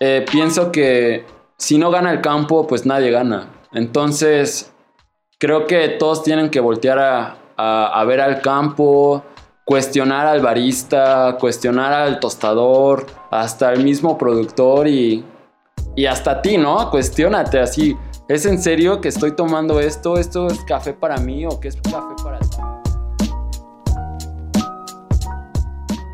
eh, pienso que si no gana el campo, pues nadie gana. Entonces, creo que todos tienen que voltear a, a, ver al campo, cuestionar al barista, cuestionar al tostador, hasta el mismo productor y, y hasta ti, ¿no? Cuestiónate así. ¿Es en serio que estoy tomando esto? ¿Esto es café para mí o qué es café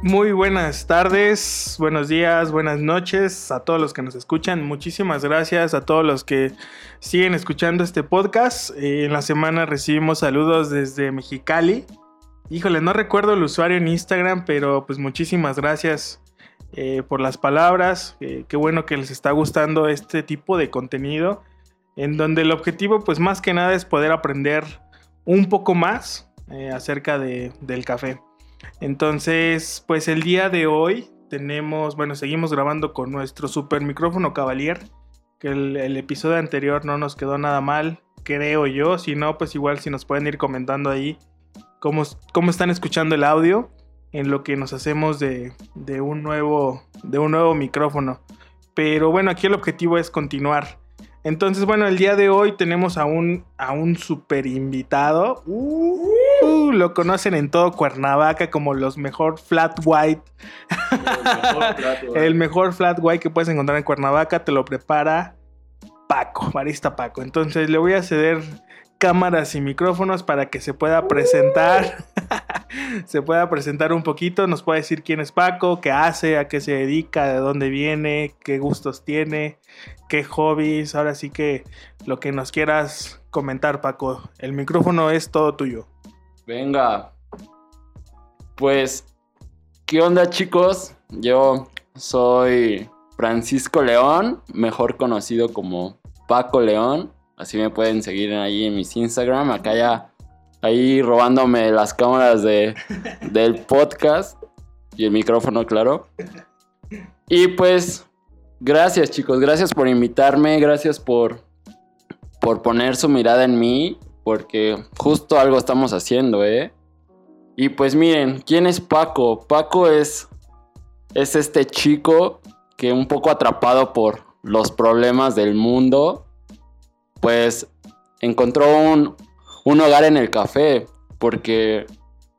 Muy buenas tardes, buenos días, buenas noches a todos los que nos escuchan. Muchísimas gracias a todos los que siguen escuchando este podcast. Eh, en la semana recibimos saludos desde Mexicali. Híjole, no recuerdo el usuario en Instagram, pero pues muchísimas gracias eh, por las palabras. Eh, qué bueno que les está gustando este tipo de contenido, en donde el objetivo pues más que nada es poder aprender un poco más acerca de, del café. Entonces, pues el día de hoy tenemos, bueno, seguimos grabando con nuestro super micrófono Cavalier, que el, episodio anterior no nos quedó nada mal, creo yo, si no, pues igual si nos pueden ir comentando ahí cómo, cómo están escuchando el audio en lo que nos hacemos de, de, un nuevo, de un nuevo micrófono. Pero bueno, aquí el objetivo es continuar. Entonces, bueno, el día de hoy tenemos a un, a un super invitado. Uh, uh, lo conocen en todo Cuernavaca como los mejor flat white. El mejor flat white. el mejor flat white que puedes encontrar en Cuernavaca te lo prepara Paco, barista Paco. Entonces le voy a ceder cámaras y micrófonos para que se pueda presentar. se pueda presentar un poquito, nos puede decir quién es Paco, qué hace, a qué se dedica, de dónde viene, qué gustos tiene, qué hobbies. Ahora sí que lo que nos quieras comentar, Paco. El micrófono es todo tuyo. Venga. Pues, ¿qué onda chicos? Yo soy Francisco León, mejor conocido como Paco León. Así me pueden seguir ahí en mis Instagram. Acá ya, ahí robándome las cámaras de, del podcast y el micrófono, claro. Y pues, gracias chicos, gracias por invitarme, gracias por, por poner su mirada en mí, porque justo algo estamos haciendo, ¿eh? Y pues miren, ¿quién es Paco? Paco es, es este chico que un poco atrapado por los problemas del mundo, pues encontró un, un, hogar en el café, porque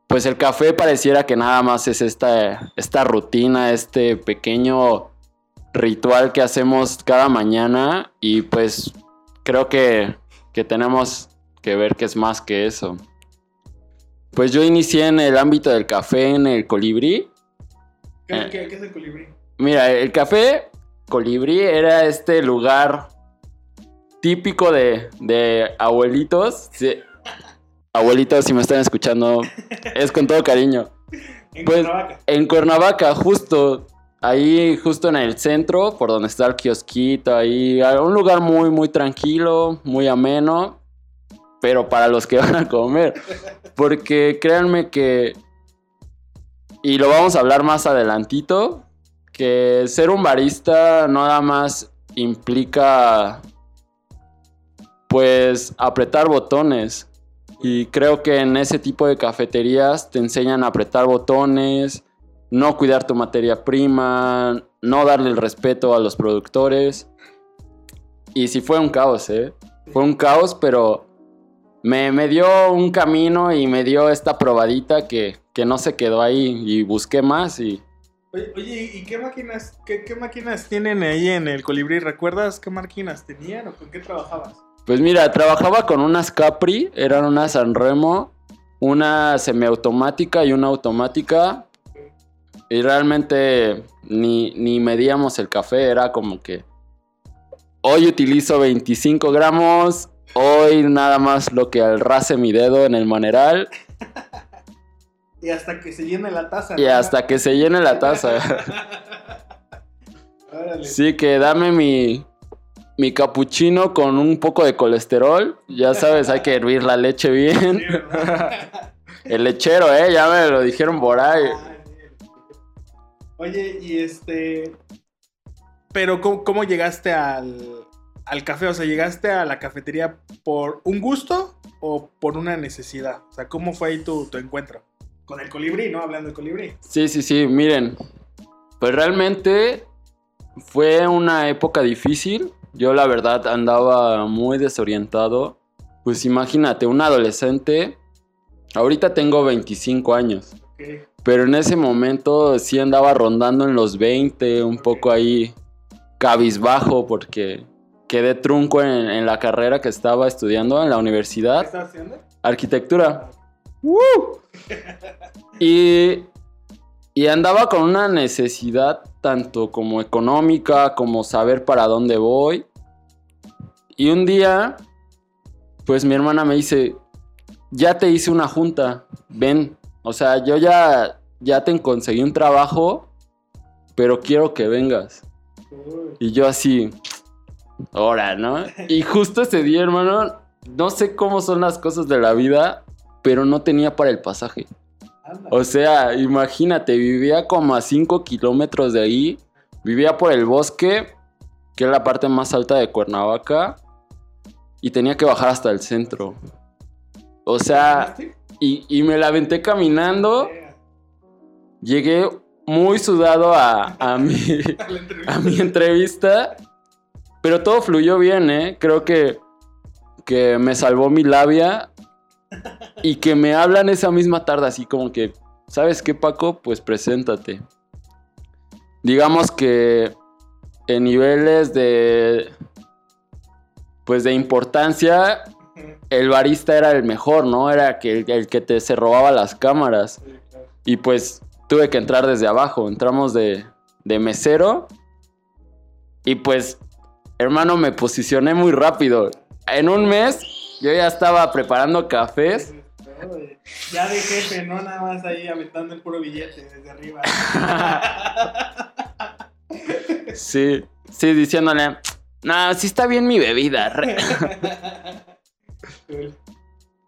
pues el café pareciera que nada más es esta, esta rutina, este pequeño ritual que hacemos cada mañana y pues creo que, que tenemos que ver que es más que eso. Pues yo inicié en el ámbito del café en el colibrí. ¿Qué, qué, qué es el colibrí? Mira, el café colibrí era este lugar típico de, de abuelitos. Sí. Abuelitos, si me están escuchando, es con todo cariño. En Pues Cuernavaca. en Cuernavaca, justo, ahí justo en el centro, por donde está el kiosquito, ahí, un lugar muy, muy tranquilo, muy ameno, pero para los que van a comer. Porque créanme que, y lo vamos a hablar más adelantito, que ser un barista nada más implica, pues, apretar botones. Y creo que en ese tipo de cafeterías te enseñan a apretar botones, no cuidar tu materia prima, no darle el respeto a los productores. Y sí fue un caos, ¿eh? Fue un caos, pero me, me dio un camino y me dio esta probadita que, que no se quedó ahí. Y busqué más y Oye, ¿y qué máquinas, qué, qué máquinas tienen ahí en el colibrí? ¿Recuerdas qué máquinas tenían o con qué trabajabas? Pues mira, trabajaba con unas Capri, eran una Sanremo, una semiautomática y una automática. Y realmente ni, ni medíamos el café, era como que hoy utilizo 25 gramos, hoy nada más lo que alrace mi dedo en el maneral Y hasta que se llene la taza. y ¿no? hasta que se llene la taza. Órale. Sí, que dame mi, mi capuchino con un poco de colesterol. Ya sabes, hay que hervir la leche bien. El lechero, eh, ya me lo dijeron por ahí. Bien. Oye, y este. Pero, ¿cómo, cómo llegaste al, al café? O sea, ¿llegaste a la cafetería por un gusto o por una necesidad? O sea, ¿cómo fue ahí tu, tu encuentro? Con el colibrí, ¿no? Hablando del colibrí. Sí, sí, sí, miren. Pues realmente fue una época difícil. Yo la verdad andaba muy desorientado. Pues imagínate, un adolescente. Ahorita tengo 25 años. Ok. Pero en ese momento sí andaba rondando en los 20, un poco ahí cabizbajo porque quedé trunco en, en la carrera que estaba estudiando en la ¿Qué universidad, estás haciendo? arquitectura. Y, y andaba con una necesidad tanto como económica, como saber para dónde voy. Y un día, pues mi hermana me dice, ya te hice una junta, ven. O sea, yo ya, ya te conseguí un trabajo, pero quiero que vengas. Y yo así, ahora, ¿no? Y justo ese día, hermano, no sé cómo son las cosas de la vida, pero no tenía para el pasaje. O sea, imagínate, vivía como a 5 kilómetros de ahí, vivía por el bosque, que es la parte más alta de Cuernavaca, y tenía que bajar hasta el centro. O sea, y, y me la aventé caminando, llegué muy sudado a, a mi, a mi entrevista, pero todo fluyó bien, ¿eh? Creo que, que me salvó mi labia y que me hablan esa misma tarde así como que, ¿sabes qué, Paco? Pues preséntate. Digamos que en niveles de, pues de importancia, el barista era el mejor, ¿no? Era que, el que te se robaba las cámaras. Y pues tuve que entrar desde abajo. Entramos de, de mesero. Y pues, hermano, me posicioné muy rápido. En un mes yo ya estaba preparando cafés. Ya de jefe, no nada más ahí aventando el puro billete desde arriba. Sí, sí, diciéndole, no, sí está bien mi bebida. re".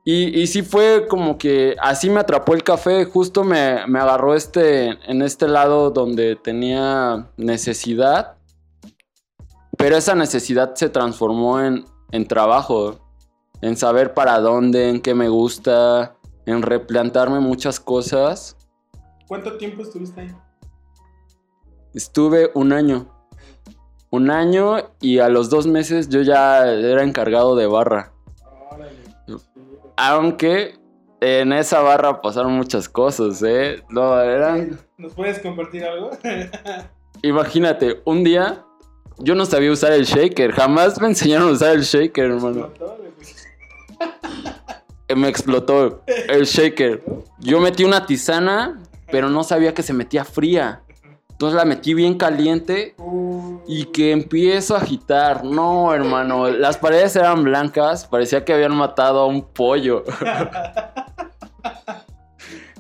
Y, y sí fue como que así me atrapó el café, justo me, me agarró este, en este lado donde tenía necesidad, pero esa necesidad se transformó en, en trabajo, en saber para dónde, en qué me gusta, en replantarme muchas cosas. ¿Cuánto tiempo estuviste ahí? Estuve un año, un año y a los dos meses yo ya era encargado de barra. Órale. Aunque en esa barra pasaron muchas cosas, ¿eh? No, eran... ¿Nos puedes compartir algo? Imagínate, un día yo no sabía usar el shaker, jamás me enseñaron a usar el shaker, hermano. Me explotó el shaker. Yo metí una tisana, pero no sabía que se metía fría. Entonces la metí bien caliente y que empiezo a agitar. No, hermano, las paredes eran blancas, parecía que habían matado a un pollo.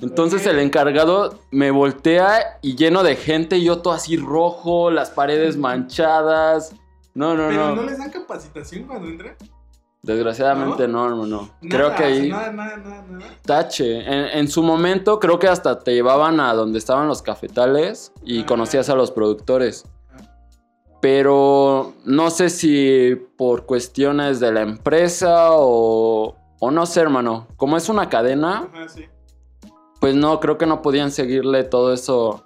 Entonces el encargado me voltea y lleno de gente, yo todo así rojo, las paredes manchadas. No, no, ¿Pero no. no les dan capacitación cuando entran? Desgraciadamente no, hermano. Creo que ahí Nada, nada, tache. En, en su momento creo que hasta te llevaban a donde estaban los cafetales y Ah. conocías a los productores. Pero no sé si por cuestiones de la empresa o, o no sé, hermano. Como es una cadena, sí. pues no, creo que no podían seguirle todo eso,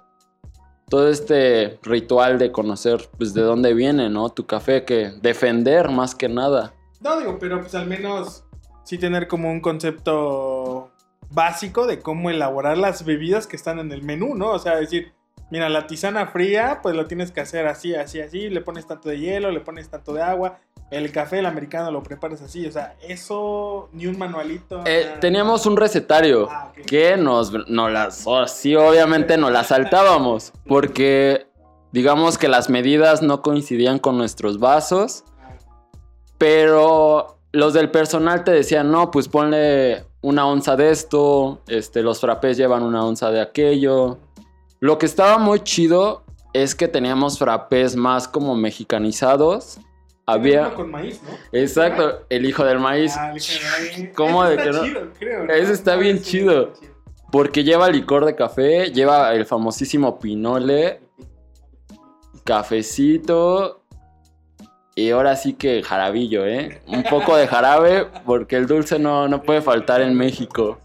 todo este ritual de conocer pues de dónde viene, ¿no? Tu café, que defender más que nada. No, digo, pero pues al menos sí tener como un concepto básico de cómo elaborar las bebidas que están en el menú, ¿no? O sea, decir, mira, la tisana fría, pues lo tienes que hacer así, así, así, le pones tanto de hielo, le pones tanto de agua, el café, el americano, lo preparas así, o sea, eso, ni un manualito. Eh, nada. teníamos un recetario Ah, que nos, nos las, oh, sí, obviamente nos las saltábamos, porque digamos que las medidas no coincidían con nuestros vasos, pero los del personal te decían, no, pues ponle una onza de esto, este, los frappés llevan una onza de aquello. Lo que estaba muy chido es que teníamos frappés más como mexicanizados. Había... Con maíz, ¿no? Exacto, el hijo del maíz. Ah, el. ¿Cómo de está que no? chido, creo, ¿no? Ese está bien sí, chido. está chido. Porque lleva licor de café, lleva el famosísimo pinole, cafecito y ahora sí que jarabillo, ¿eh? Un poco de jarabe porque el dulce no, no puede faltar en México.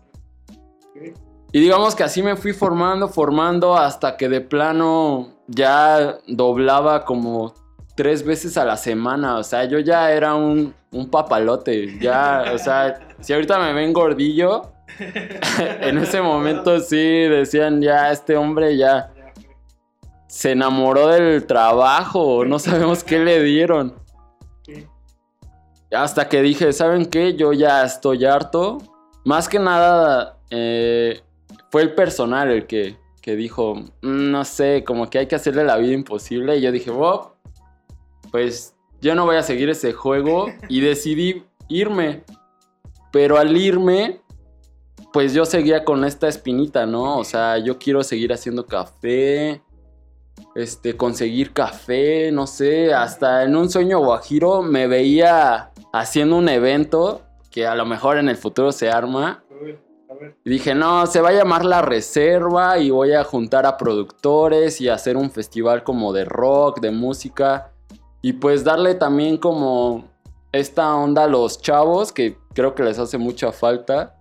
Y digamos que así me fui formando, formando hasta que de plano ya doblaba como tres veces a la semana. O sea, yo ya era un, un papalote. Ya, o sea, si ahorita me ven gordillo, en ese momento sí decían, ya, este hombre ya se enamoró del trabajo. No sabemos qué le dieron. Hasta que dije, ¿saben qué? Yo ya estoy harto. Más que nada, eh, fue el personal el que, que dijo, "Mm, no sé, como que hay que hacerle la vida imposible. Y yo dije, wow, pues yo no voy a seguir ese juego. Y decidí irme. Pero al irme, pues yo seguía con esta espinita, ¿no? O sea, yo quiero seguir haciendo café. Este, conseguir café, no sé, hasta en un sueño guajiro me veía haciendo un evento que a lo mejor en el futuro se arma. Y dije, no, se va a llamar La Reserva y voy a juntar a productores y hacer un festival como de rock, de música. Y pues darle también como esta onda a los chavos que creo que les hace mucha falta.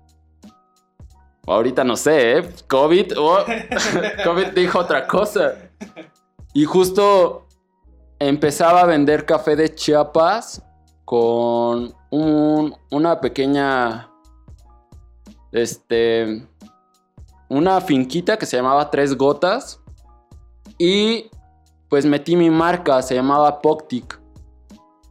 Ahorita no sé, ¿eh? COVID, oh, COVID dijo otra cosa. Y justo empezaba a vender café de Chiapas con un- una pequeña, este, una finquita que se llamaba Tres Gotas. Y pues metí mi marca, se llamaba Poctic.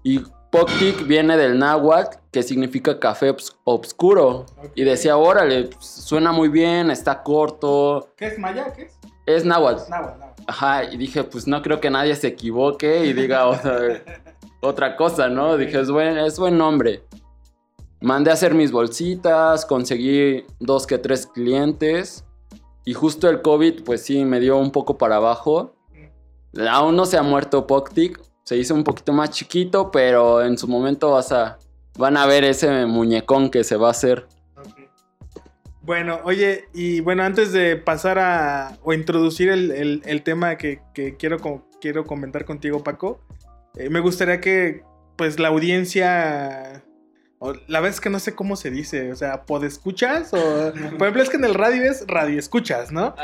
Y Poctic viene del náhuatl, que significa café obs- obscuro. Y decía, órale, pues, suena muy bien, está corto. ¿Qué es Maya? ¿Qué es? Es náhuatl. Náhuatl, náhuatl. Ajá, y dije, pues no creo que nadie se equivoque y diga otra, otra cosa, ¿no? Dije, es buen, es buen nombre. Mandé a hacer mis bolsitas, conseguí dos que tres clientes y justo el COVID, pues sí, me dio un poco para abajo. Aún no se ha muerto Poctic, se hizo un poquito más chiquito, pero en su momento vas a, van a ver ese muñecón que se va a hacer. Bueno, oye, y bueno, antes de pasar a o introducir el, el- el tema que, que quiero, co- quiero comentar contigo, Paco, eh, me gustaría que pues la audiencia, o la verdad es que no sé cómo se dice, o sea, ¿podescuchas? O, por ejemplo, es que en el radio es radio escuchas, ¿no?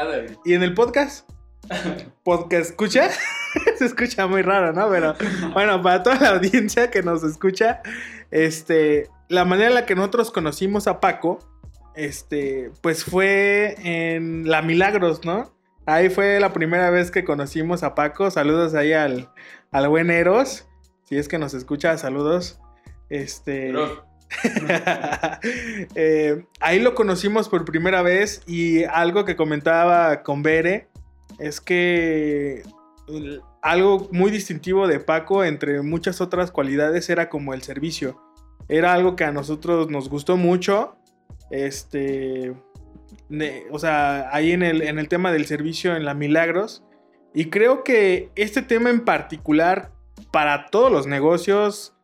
Y en el podcast, podcast escucha, se escucha muy raro, ¿no? Pero bueno, para toda la audiencia que nos escucha, este, la manera en la que nosotros conocimos a Paco, este, pues fue en La Milagros, ¿no? Ahí fue la primera vez que conocimos a Paco. Saludos ahí al, al buen Eros. Si es que nos escucha, saludos. Este. Eh, ahí lo conocimos por primera vez y algo que comentaba con Bere es que algo muy distintivo de Paco entre muchas otras cualidades era como el servicio. Era algo que a nosotros nos gustó mucho. Este, ne- o sea, ahí en el, en el tema del servicio en la Milagros. Y creo que este tema en particular para todos los negocios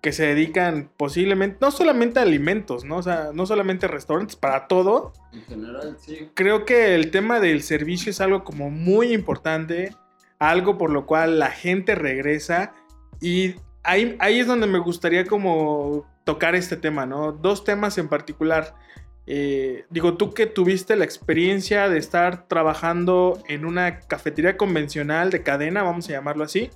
que se dedican posiblemente, no solamente a alimentos, ¿no? O sea, no solamente restaurantes, para todo. En general, sí. Creo que el tema del servicio es algo como muy importante, algo por lo cual la gente regresa y ahí, ahí es donde me gustaría como tocar este tema, ¿no? Dos temas en particular. Eh, digo, tú que tuviste la experiencia de estar trabajando en una cafetería convencional de cadena, vamos a llamarlo así,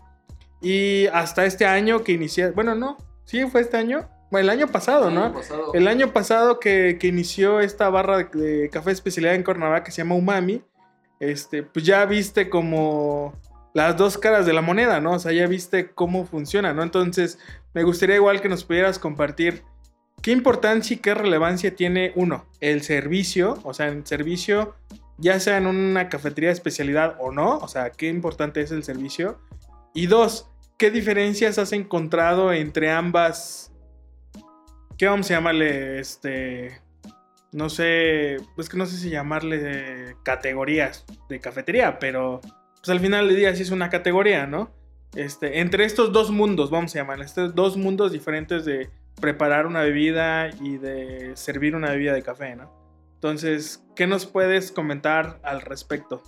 y hasta este año que inicié, bueno, no, sí fue este año, bueno, el año pasado, ¿no? El año pasado que, que inició esta barra de, de café especialidad en Cuernavaca que se llama Umami, este, pues ya viste como las dos caras de la moneda, ¿no? O sea, ya viste cómo funciona, ¿no? Entonces, me gustaría igual que nos pudieras compartir qué importancia y qué relevancia tiene, uno, el servicio, o sea, en servicio, ya sea en una cafetería de especialidad o no, o sea, qué importante es el servicio. Y dos, ¿qué diferencias has encontrado entre ambas ¿Qué vamos a llamarle? Este. No sé. Es que no sé si llamarle categorías de cafetería, pero. Pues al final del día sí es una categoría, ¿no? Este, entre estos dos mundos, vamos a llamarle, estos dos mundos diferentes de preparar una bebida y de servir una bebida de café, ¿no? Entonces, ¿qué nos puedes comentar al respecto?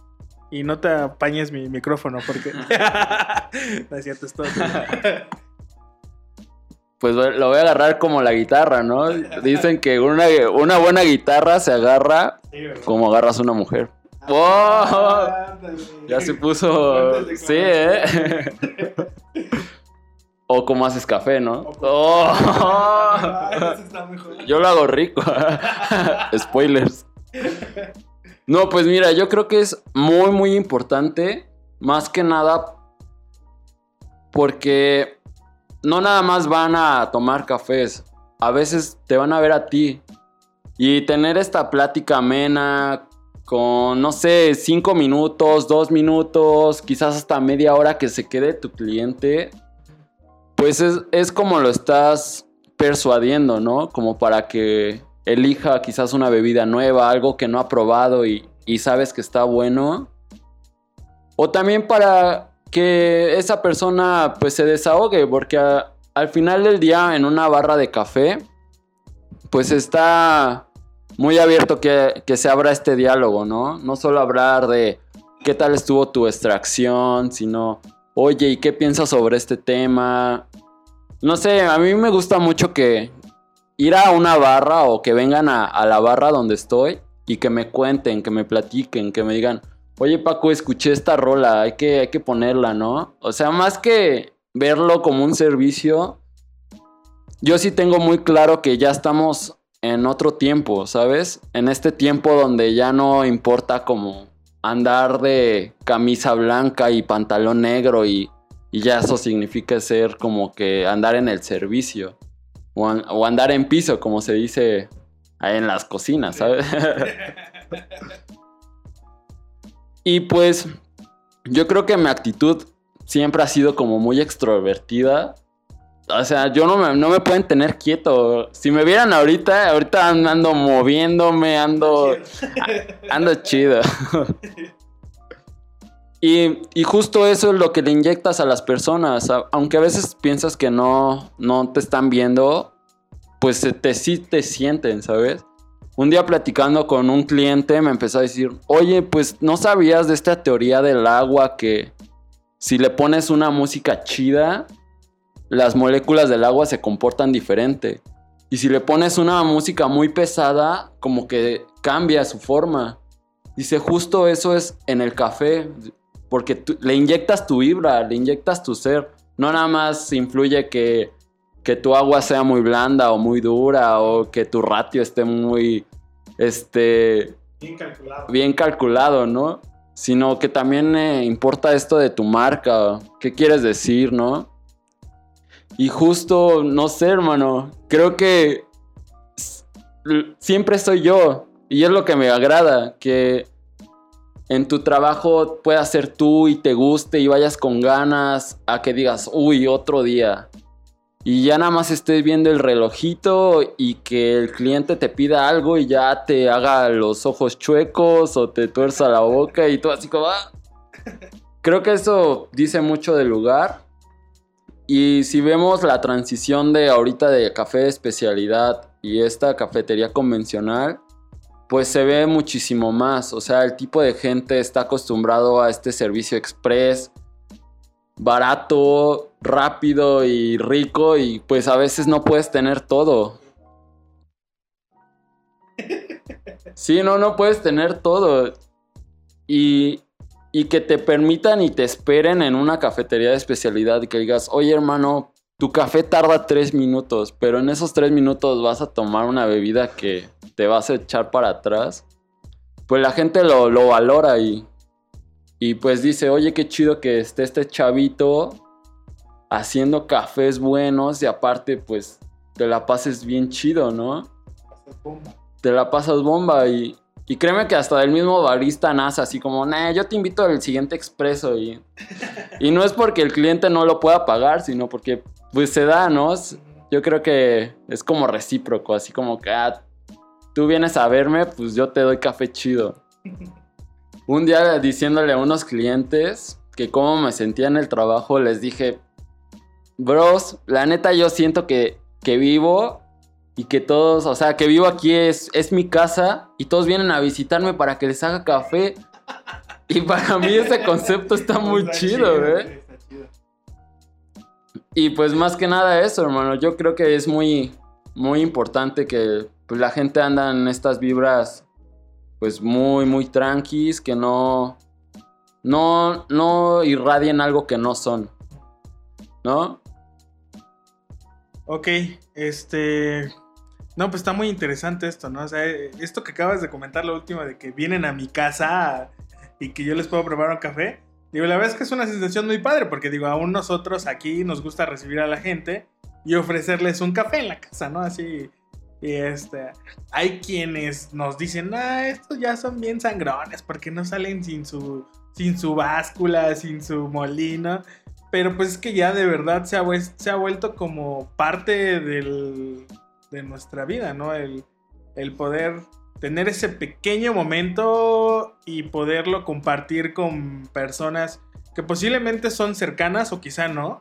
Y no te apañes mi micrófono porque... no es cierto, es todo. Pues lo voy a agarrar como la guitarra, ¿no? Dicen que una, una buena guitarra se agarra como agarras una mujer. ¡Wow! Ya se puso. Sí, ¿eh? O como haces café, ¿no? ¡Oh! Ah. Yo lo hago rico. Spoilers. No, pues mira, yo creo que es muy, muy importante. Más que nada. Porque no nada más van a tomar cafés. A veces te van a ver a ti. Y tener esta plática amena con, no sé, cinco minutos, dos minutos, quizás hasta media hora que se quede tu cliente. Pues es, es como lo estás persuadiendo, ¿no? Como para que elija quizás una bebida nueva, algo que no ha probado y, y sabes que está bueno. O también para que esa persona pues se desahogue, porque al final del día en una barra de café, pues está muy abierto que, que se abra este diálogo, ¿no? No solo hablar de qué tal estuvo tu extracción, sino, oye, ¿y qué piensas sobre este tema? No sé, a mí me gusta mucho que ir a una barra o que vengan a, la barra donde estoy y que me cuenten, que me platiquen, que me digan, oye Paco, escuché esta rola, hay que, hay que ponerla, ¿no? O sea, más que verlo como un servicio, yo sí tengo muy claro que ya estamos en otro tiempo, ¿sabes? En este tiempo donde ya no importa como andar de camisa blanca y pantalón negro y, y ya eso significa ser como que andar en el servicio o, an- o andar en piso, como se dice ahí en las cocinas, ¿sabes? y pues yo creo que mi actitud siempre ha sido como muy extrovertida. O sea, yo no me, no me pueden tener quieto. Si me vieran ahorita, ahorita ando moviéndome, ando, ando chido. Y, y justo eso es lo que le inyectas a las personas. Aunque a veces piensas que no, no te están viendo, pues te, sí te sienten, ¿sabes? Un día platicando con un cliente me empezó a decir, oye, pues no sabías de esta teoría del agua que si le pones una música chida, las moléculas del agua se comportan diferente. Y si le pones una música muy pesada, como que cambia su forma. Dice, justo eso es en el café, porque tú- le inyectas tu vibra, le inyectas tu ser. No nada más influye que, que tu agua sea muy blanda o muy dura o que tu ratio esté muy, este, Bien calculado. bien calculado, ¿no? Sino que también eh, importa esto de tu marca, qué quieres decir, ¿no? Y justo, no sé, hermano, creo que siempre soy yo y es lo que me agrada, que en tu trabajo puedas ser tú y te guste y vayas con ganas a que digas, uy, otro día. Y ya nada más estés viendo el relojito y que el cliente te pida algo y ya te haga los ojos chuecos o te tuerza la boca y tú así como... "Ah". Creo que eso dice mucho del lugar. Y si vemos la transición de ahorita de café de especialidad y esta cafetería convencional, pues se ve muchísimo más. O sea, el tipo de gente está acostumbrado a este servicio express, barato, rápido y rico y pues a veces no puedes tener todo. Sí, no, no puedes tener todo. Y, y que te permitan y te esperen en una cafetería de especialidad y que digas, oye hermano, tu café tarda tres minutos, pero en esos tres minutos vas a tomar una bebida que te vas a echar para atrás. Pues la gente lo, lo valora y, y pues dice, oye, qué chido que esté este chavito haciendo cafés buenos y aparte pues te la pases bien chido, ¿no? Te la pasas bomba y, y créeme que hasta el mismo barista nace así como, nah, yo te invito al siguiente expreso y, y no es porque el cliente no lo pueda pagar, sino porque pues se da, ¿no? Yo creo que es como recíproco, así como que, ah, tú vienes a verme, pues yo te doy café chido. Un día diciéndole a unos clientes que cómo me sentía en el trabajo, les dije, bros, la neta yo siento que, que vivo y que todos, o sea, que vivo aquí es, es mi casa y todos vienen a visitarme para que les haga café. Y para mí ese concepto está muy chido, ¿eh? Está chido. Y pues más que nada eso, hermano. Yo creo que es muy, muy importante que pues, la gente anda en estas vibras pues muy, muy tranquis, que no, no, no irradien algo que no son, ¿no? Ok, este... No, pues está muy interesante esto, ¿no? O sea, esto que acabas de comentar, la última, de que vienen a mi casa y que yo les puedo preparar un café. Digo, la verdad es que es una sensación muy padre, porque digo, aún nosotros aquí nos gusta recibir a la gente y ofrecerles un café en la casa, ¿no? Así. Y este, hay quienes nos dicen, ah, estos ya son bien sangrones, porque no salen sin su, sin su báscula, sin su molino. Pero pues es que ya de verdad se ha, se ha vuelto como parte del, de nuestra vida, ¿no? El, el poder tener ese pequeño momento y poderlo compartir con personas que posiblemente son cercanas o quizá no,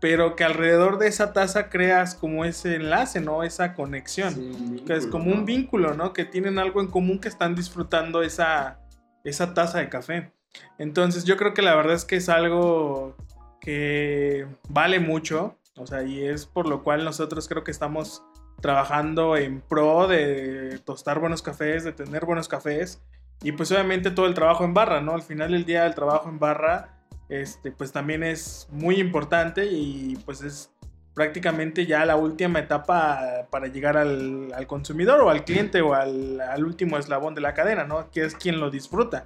pero que alrededor de esa taza creas como ese enlace, ¿no? Esa conexión, que es como un vínculo, ¿no? Que tienen algo en común que están disfrutando esa, esa taza de café. Entonces yo creo que la verdad es que es algo que vale mucho, o sea, y es por lo cual nosotros creo que estamos trabajando en pro de tostar buenos cafés, de tener buenos cafés y pues obviamente todo el trabajo en barra, ¿no? Al final del día el trabajo en barra este pues también es muy importante y pues es prácticamente ya la última etapa para llegar al, consumidor o al cliente o al, al, último eslabón de la cadena, ¿no? Que es quien lo disfruta.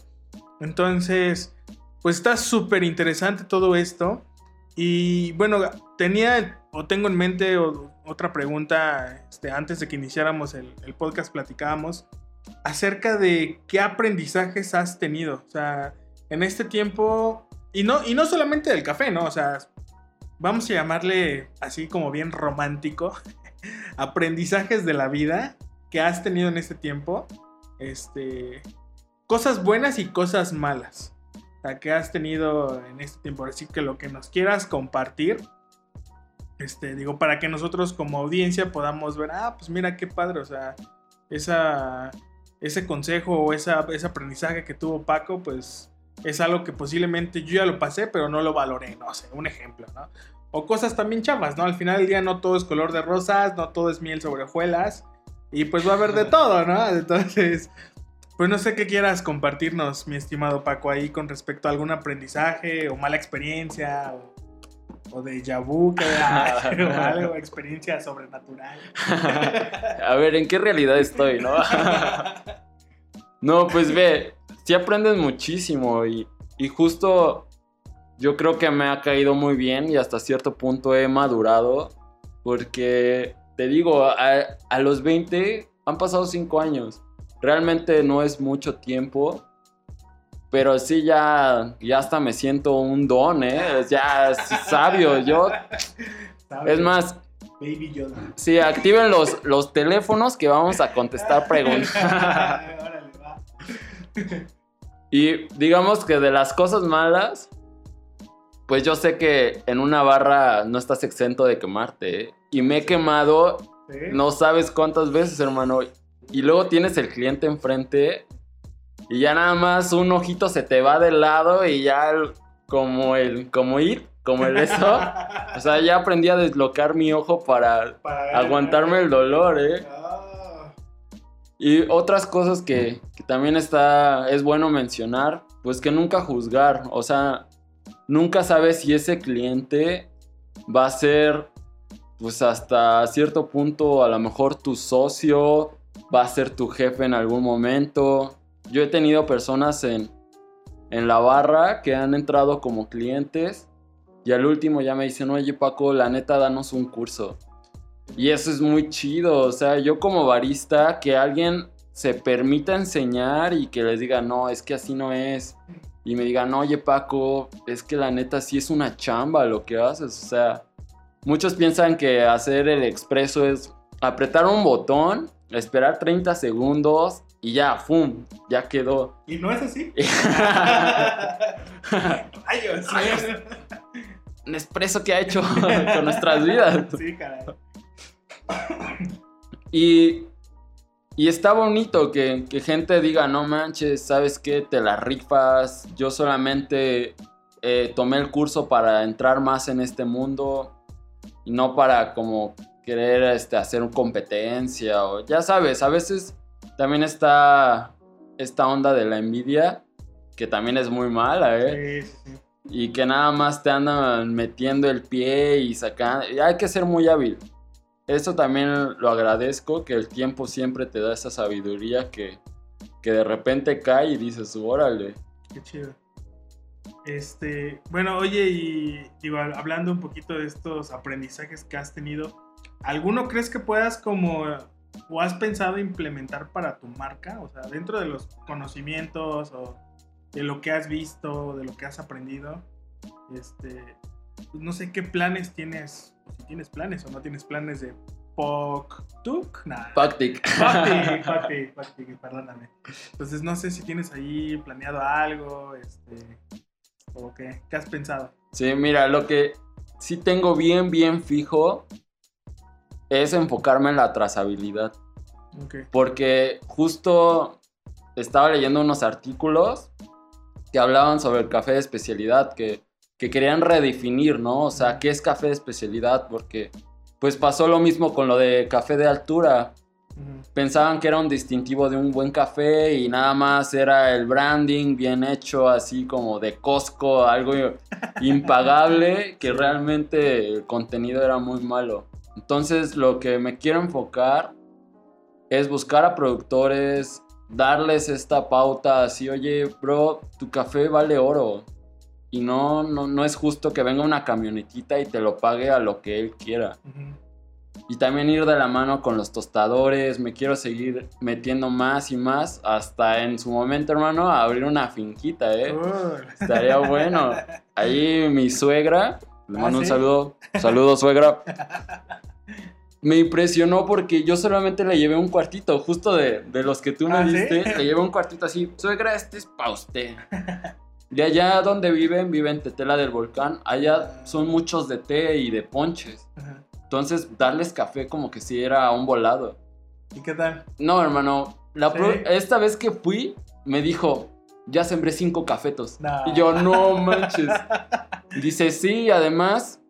Entonces, pues está súper interesante todo esto. Y bueno, tenía o tengo en mente otra pregunta, este, antes de que iniciáramos el, podcast platicábamos acerca de qué aprendizajes has tenido, o sea, en este tiempo, y no, y no solamente del café, ¿no? O sea, vamos a llamarle así como bien romántico, aprendizajes de la vida que has tenido en este tiempo, este, cosas buenas y cosas malas, o sea, que has tenido en este tiempo, así que lo que nos quieras compartir este, digo, para que nosotros como audiencia podamos ver, ah, pues mira qué padre, o sea, esa, ese consejo o esa, ese aprendizaje que tuvo Paco, pues es algo que posiblemente yo ya lo pasé, pero no lo valoré, no sé, un ejemplo, ¿no? O cosas también chavas, ¿no? Al final del día no todo es color de rosas, no todo es miel sobre hojuelas, y pues va a haber de todo, ¿no? Entonces, pues no sé qué quieras compartirnos, mi estimado Paco, ahí con respecto a algún aprendizaje o mala experiencia o o de Yabu, que o algo, experiencia sobrenatural. A ver, ¿en qué realidad estoy, no? no, pues ve, sí aprendes muchísimo y, y justo yo creo que me ha caído muy bien y hasta cierto punto he madurado porque te digo, a, a los 20 han pasado 5 años. Realmente no es mucho tiempo pero sí, ya, ya hasta me siento un don, ¿eh? Ya sabio, yo. Es más. Baby Yoda. Sí, activen los, los teléfonos que vamos a contestar preguntas. y digamos que de las cosas malas, pues yo sé que en una barra no estás exento de quemarte. ¿eh? Y me he quemado, no sabes cuántas veces, hermano. Y luego tienes el cliente enfrente y ya nada más un ojito se te va del lado y ya como el, como ir, como el eso. o sea, ya aprendí a deslocar mi ojo para, aguantarme el dolor, ¿eh? Ah. Y otras cosas que, que, también está, es bueno mencionar, pues que nunca juzgar, o sea, nunca sabes si ese cliente va a ser, pues hasta cierto punto, a lo mejor tu socio, va a ser tu jefe en algún momento, yo he tenido personas en, en la barra que han entrado como clientes y al último ya me dicen, oye Paco, la neta, danos un curso. Y eso es muy chido, o sea, yo como barista, que alguien se permita enseñar y que les diga, no, es que así no es. Y me digan, oye Paco, es que la neta sí es una chamba lo que haces. O sea, muchos piensan que hacer el expreso es apretar un botón, esperar 30 segundos y ya, ¡fum! Ya quedó. ¿Y no es así? Rayos. Un expreso que ha hecho con nuestras vidas. Sí, caray. Y, y está bonito que, que, gente diga, no manches, ¿sabes qué? Te la rifas. Yo solamente eh, tomé el curso para entrar más en este mundo y no para como querer este, hacer competencia o ya sabes, a veces también está esta onda de la envidia, que también es muy mala, ¿eh? Sí, sí, sí. Y que nada más te andan metiendo el pie y sacando. y hay que ser muy hábil. Eso también lo agradezco, que el tiempo siempre te da esa sabiduría que, que de repente cae y dices, órale. Qué chido. Este, bueno, oye, y digo, hablando un poquito de estos aprendizajes que has tenido, ¿alguno crees que puedas como o has pensado implementar para tu marca? O sea, dentro de los conocimientos o de lo que has visto, de lo que has aprendido, este, pues no sé qué planes tienes, si tienes planes o no tienes planes de POC-TUC, nada. Pactic. Pactic, Pactic, Pactic, perdóname. Entonces no sé si tienes ahí planeado algo, este, o qué, qué has pensado. Sí, mira, lo que sí tengo bien, bien fijo es enfocarme en la trazabilidad. Porque justo estaba leyendo unos artículos que hablaban sobre el café de especialidad, que, que querían redefinir, ¿no? O sea, ¿qué es café de especialidad? Porque pues pasó lo mismo con lo de café de altura. Pensaban que era un distintivo de un buen café y nada más era el branding bien hecho, así como de Costco, algo impagable, que realmente el contenido era muy malo. Entonces lo que me quiero enfocar es buscar a productores, darles esta pauta así, oye, bro, tu café vale oro. Y no, no, no es justo que venga una camionetita y te lo pague a lo que él quiera. Y también ir de la mano con los tostadores. Me quiero seguir metiendo más y más. Hasta en su momento, hermano, abrir una finquita, ¿eh? Estaría bueno. Ahí mi suegra, le ¿Ah, mando un sí? saludo. Saludos, suegra. Me impresionó porque yo solamente le llevé un cuartito, justo de, de los que tú me ¿Ah, sí? diste. Le llevé un cuartito así. Suegra, este es pa' usted. De allá donde viven, viven en Tetela del Volcán. Allá son muchos de té y de ponches. Ajá. Entonces, darles café como que si era un volado. ¿Y qué tal? No, hermano. La esta vez que fui, me dijo, ya sembré cinco cafetos. No. Y yo, no manches. Dice, sí, además,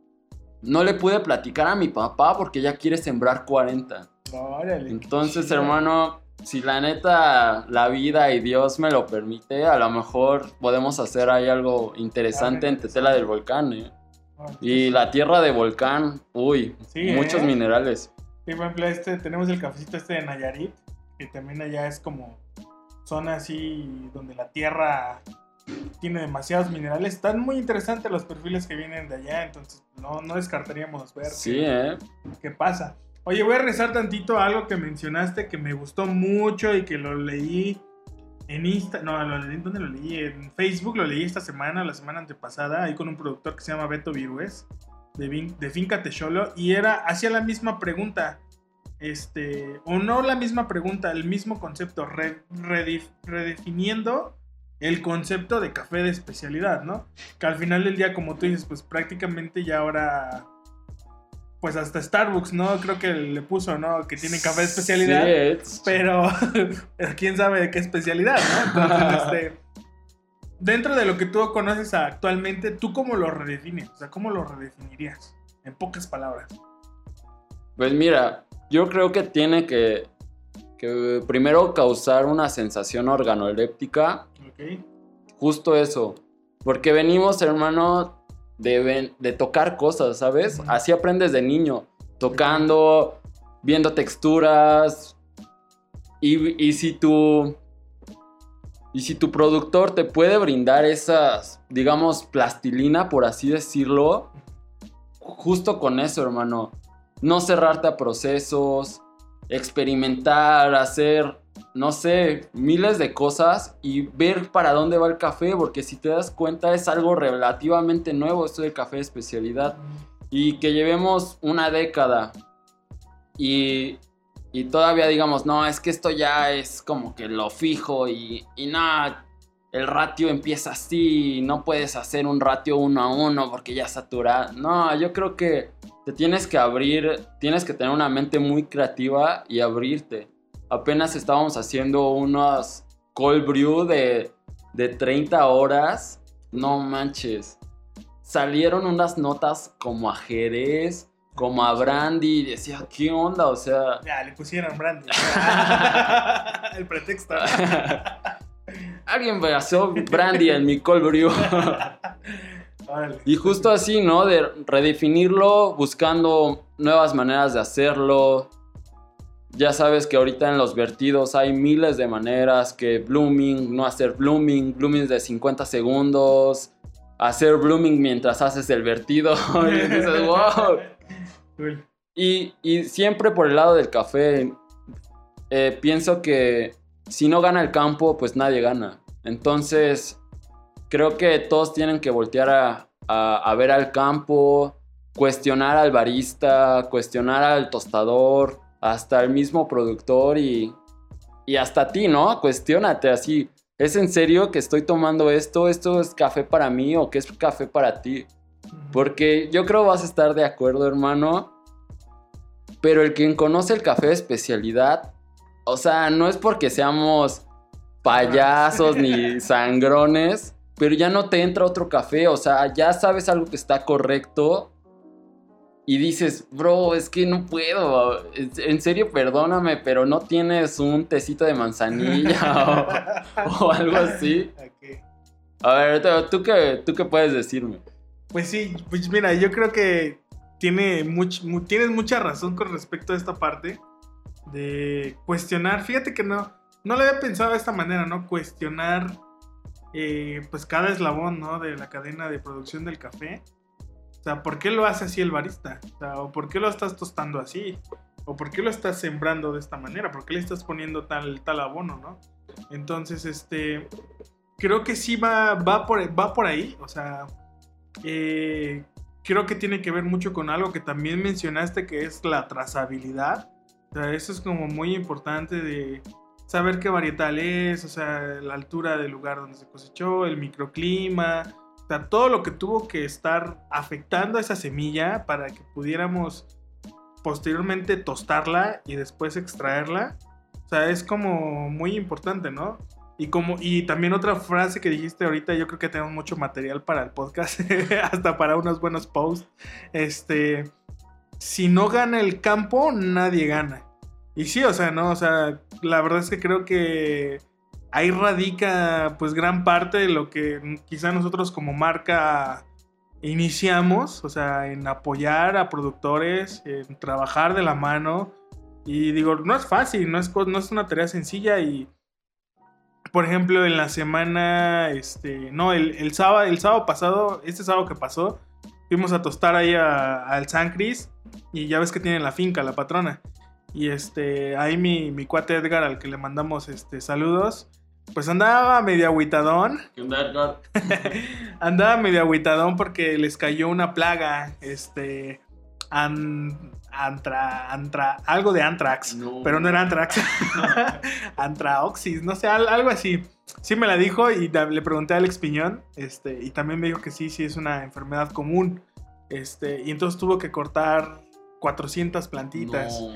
no le pude platicar a mi papá porque ya quiere sembrar 40. Órale. Entonces, hermano, si la neta, la vida y Dios me lo permite, a lo mejor podemos hacer ahí algo interesante en Tetela del Volcán, ¿eh? Órale. Y la tierra de volcán, uy, Sí, muchos ¿eh? minerales. Sí, por ejemplo, este, tenemos el cafecito este de Nayarit, que también allá es como zona así donde la tierra tiene demasiados minerales. Están muy interesantes los perfiles que vienen de allá, entonces no, no descartaríamos ver Sí, qué, ¿eh? qué pasa. Oye, voy a rezar tantito a algo que mencionaste que me gustó mucho y que lo leí en Insta, no, lo ¿dónde lo leí? En Facebook lo leí esta semana, la semana antepasada, ahí con un productor que se llama Beto Virués, de, Vin- de Finca Techolo, y era, hacía la misma pregunta, este, o no la misma pregunta, el mismo concepto, re- redefiniendo el concepto de café de especialidad, ¿no? Que al final del día, como tú dices, pues prácticamente ya ahora, pues hasta Starbucks, ¿no? Creo que le puso, ¿no? Que tiene café de especialidad. Sí, Pero, pero quién sabe de qué especialidad, ¿no? Entonces, este, dentro de lo que tú conoces actualmente, ¿tú cómo lo redefines? O sea, ¿cómo lo redefinirías? En pocas palabras. Pues mira, yo creo que tiene que, que primero causar una sensación organoléptica, justo eso. Porque venimos, hermano, de, de tocar cosas, ¿sabes? Así aprendes de niño, tocando, viendo texturas. Y, y si tu... Y si tu productor te puede brindar esas, digamos, plastilina, por así decirlo, justo con eso, hermano. No cerrarte a procesos, experimentar, hacer, no sé, miles de cosas y ver para dónde va el café, porque si te das cuenta es algo relativamente nuevo esto del café de especialidad y que llevemos una década y, y todavía digamos, no, es que esto ya es como que lo fijo y, y nada, el ratio empieza así, no puedes hacer un ratio uno a uno porque ya satura. No, yo creo que te tienes que abrir, tienes que tener una mente muy creativa y abrirte. Apenas estábamos haciendo unos cold brew de, de 30 horas. No manches. Salieron unas notas como a Jerez, como a Brandy. Y decía, ¿qué onda? O sea, Ya, le pusieron brandy. el pretexto. alguien vació brandy en mi cold brew. Y justo así, ¿no? De redefinirlo, buscando nuevas maneras de hacerlo. Ya sabes que ahorita en los vertidos hay miles de maneras, que blooming, no hacer blooming, blooming de 50 segundos, hacer blooming mientras haces el vertido. y dices, wow. Cool. Y, y siempre por el lado del café, eh, pienso que si no gana el campo, pues nadie gana. Entonces, creo que todos tienen que voltear a, a- a ver al campo, cuestionar al barista, cuestionar al tostador, hasta el mismo productor y, y hasta ti, ¿no? Cuestiónate así. ¿Es en serio que estoy tomando esto? ¿Esto es café para mí o qué es café para ti? Porque yo creo vas a estar de acuerdo, hermano. Pero el quien conoce el café de especialidad, o sea, no es porque seamos payasos ni sangrones, pero ya no te entra otro café, o sea, ya sabes algo que está correcto y dices, bro, es que no puedo, en serio, perdóname, pero no tienes un tecito de manzanilla o, o algo así. A ver, ¿tú- ¿tú qué, ¿tú qué puedes decirme? Pues sí, pues mira, yo creo que tiene much- mu- tienes mucha razón con respecto a esta parte de cuestionar. Fíjate que no, no lo había pensado de esta manera, ¿no? Cuestionar eh, pues cada eslabón, ¿no? De la cadena de producción del café. O sea, ¿por qué lo hace así el barista? ¿o por qué lo estás tostando así? ¿O por qué lo estás sembrando de esta manera? ¿Por qué le estás poniendo tal, tal abono, no? Entonces, este, creo que sí va, va, por, va por ahí. O sea, eh, creo que tiene que ver mucho con algo que también mencionaste, que es la trazabilidad. O sea, eso es como muy importante de saber qué varietal es, o sea, la altura del lugar donde se cosechó, el microclima, o sea, todo lo que tuvo que estar afectando a esa semilla para que pudiéramos posteriormente tostarla y después extraerla. O sea, es como muy importante, ¿no? Y como y también otra frase que dijiste ahorita, yo creo que tenemos mucho material para el podcast, hasta para unos buenos posts. Este, si no gana el campo, nadie gana. Y sí, o sea, no, o sea, la verdad es que creo que ahí radica pues gran parte de lo que quizá nosotros como marca iniciamos, o sea, en apoyar a productores, en trabajar de la mano. Y digo, no es fácil, no es, no es una tarea sencilla y por ejemplo, en la semana, este, no, el, el sábado, el sábado pasado, este sábado que pasó, fuimos a tostar ahí al San Cris y ya ves que tiene la finca, la patrona. Y este, ahí mi, mi cuate Edgar, al que le mandamos este, saludos, pues andaba medio agüitadón. ¿Qué onda, Edgar? andaba medio agüitadón porque les cayó una plaga, este, an- antra, antra, algo de antrax, No. pero no era antrax, antraoxis, no sé, al- algo así. Sí me la dijo y le pregunté a Alex Piñón, este, y también me dijo que sí, sí es una enfermedad común, este, y entonces tuvo que cortar 400 plantitas. No.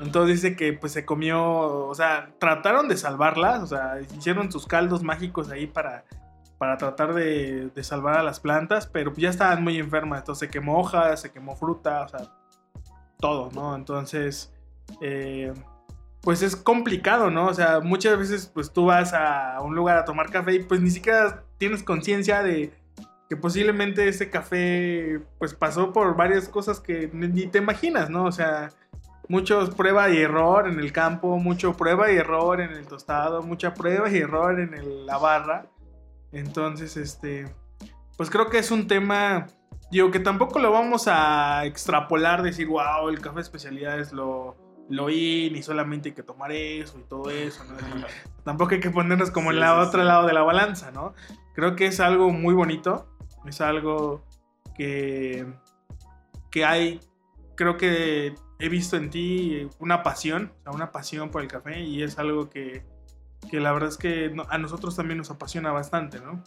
Entonces dice que pues se comió, o sea, trataron de salvarlas, o sea, hicieron sus caldos mágicos ahí para, para tratar de, de salvar a las plantas, pero ya estaban muy enfermas, entonces se quemó hojas, se quemó fruta, o sea, todo, ¿no? Entonces, eh, pues es complicado, ¿no? O sea, muchas veces pues tú vas a un lugar a tomar café y pues ni siquiera tienes conciencia de que posiblemente ese café pues pasó por varias cosas que ni te imaginas, ¿no? O sea, muchos prueba y error en el campo, mucho prueba y error en el tostado, mucha prueba y error en el- la barra. Entonces, este, pues creo que es un tema, digo, que tampoco lo vamos a extrapolar, decir, wow, el café de especialidad es lo, lo in y solamente hay que tomar eso y todo eso, ¿no? tampoco hay que ponernos como en Sí, la sí, otro sí. lado de la balanza, ¿no? Creo que es algo muy bonito, es algo que, que hay, creo que he visto en ti una pasión, una pasión por el café y es algo que, que la verdad es que a nosotros también nos apasiona bastante, ¿no?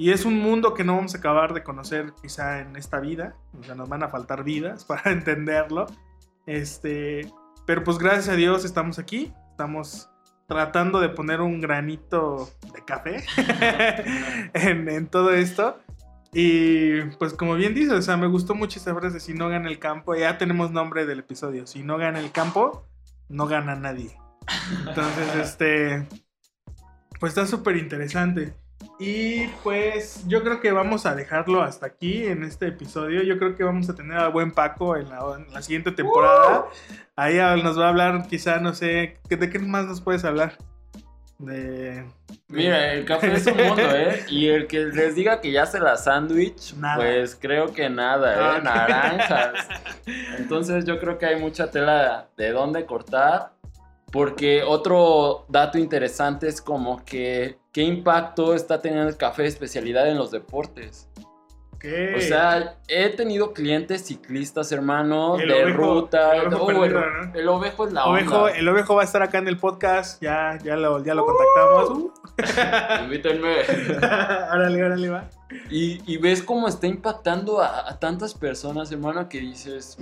Y es un mundo que no vamos a acabar de conocer quizá en esta vida, o sea, nos van a faltar vidas para entenderlo, este, pero pues gracias a Dios estamos aquí, estamos tratando de poner un granito de café en, en todo esto. Y pues como bien dices, o sea, me gustó mucho esa frase, si no gana el campo, ya tenemos nombre del episodio, si no gana el campo, no gana nadie. Entonces, este, Pues está súper interesante. Y pues yo creo que vamos a dejarlo hasta aquí en este episodio. Yo creo que vamos a tener al buen Paco en la, en la siguiente temporada. Ahí nos va a hablar quizá, no sé, ¿de qué más nos puedes hablar? De... Mira, el café es un mundo, ¿eh? Y el que les diga que ya se la sándwich, pues creo que nada, ¿eh? Ah. Naranjas. Entonces yo creo que hay mucha tela de dónde cortar. Porque otro dato interesante es como que qué impacto está teniendo el café de especialidad en los deportes. ¿Qué? O sea, he tenido clientes ciclistas, hermano, El de ovejo- ruta. el ovejo Oh, perdido, el, ¿no? el ovejo es la Ovejo, onda. el ovejo va a estar acá en el podcast. Ya, ya, lo, ya lo contactamos. Uh. Invítenme. órale, órale, va. Y, y ves cómo está impactando a, a tantas personas, hermano, que dices,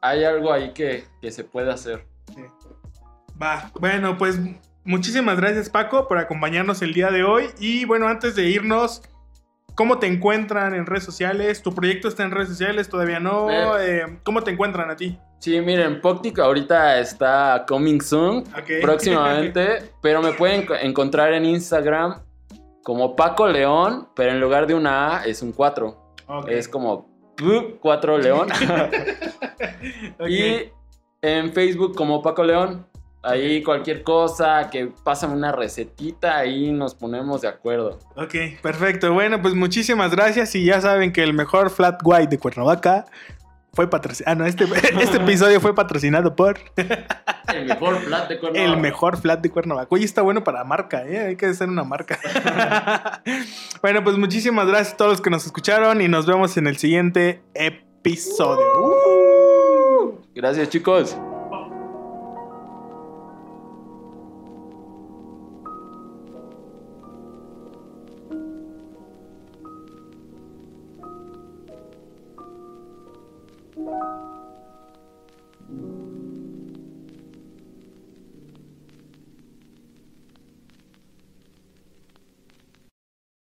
hay algo ahí que, que se puede hacer. Va, bueno, pues muchísimas gracias Paco por acompañarnos el día de hoy. Y bueno, antes de irnos, ¿cómo te encuentran en redes sociales? ¿Tu proyecto está en redes sociales? ¿Todavía no? Eh, ¿Cómo te encuentran a ti? Sí, miren, Poctic ahorita está coming soon, próximamente, pero me pueden co- encontrar en Instagram como Paco León, pero en lugar de una A es un 4. Ok. Es como 4 León. Y en Facebook como Paco León. Ahí cualquier cosa, que pásame una recetita, ahí nos ponemos de acuerdo. Ok, perfecto. Bueno, pues muchísimas gracias. Y ya saben que el mejor flat white de Cuernavaca fue patrocinado. Ah, no, este, este episodio fue patrocinado por El mejor plat de Cuernavaca. el mejor flat de Cuernavaca. Oye, está bueno para marca, ¿eh? Hay que hacer una marca. bueno, pues muchísimas gracias a todos los que nos escucharon y nos vemos en el siguiente episodio. Uh. Gracias, chicos.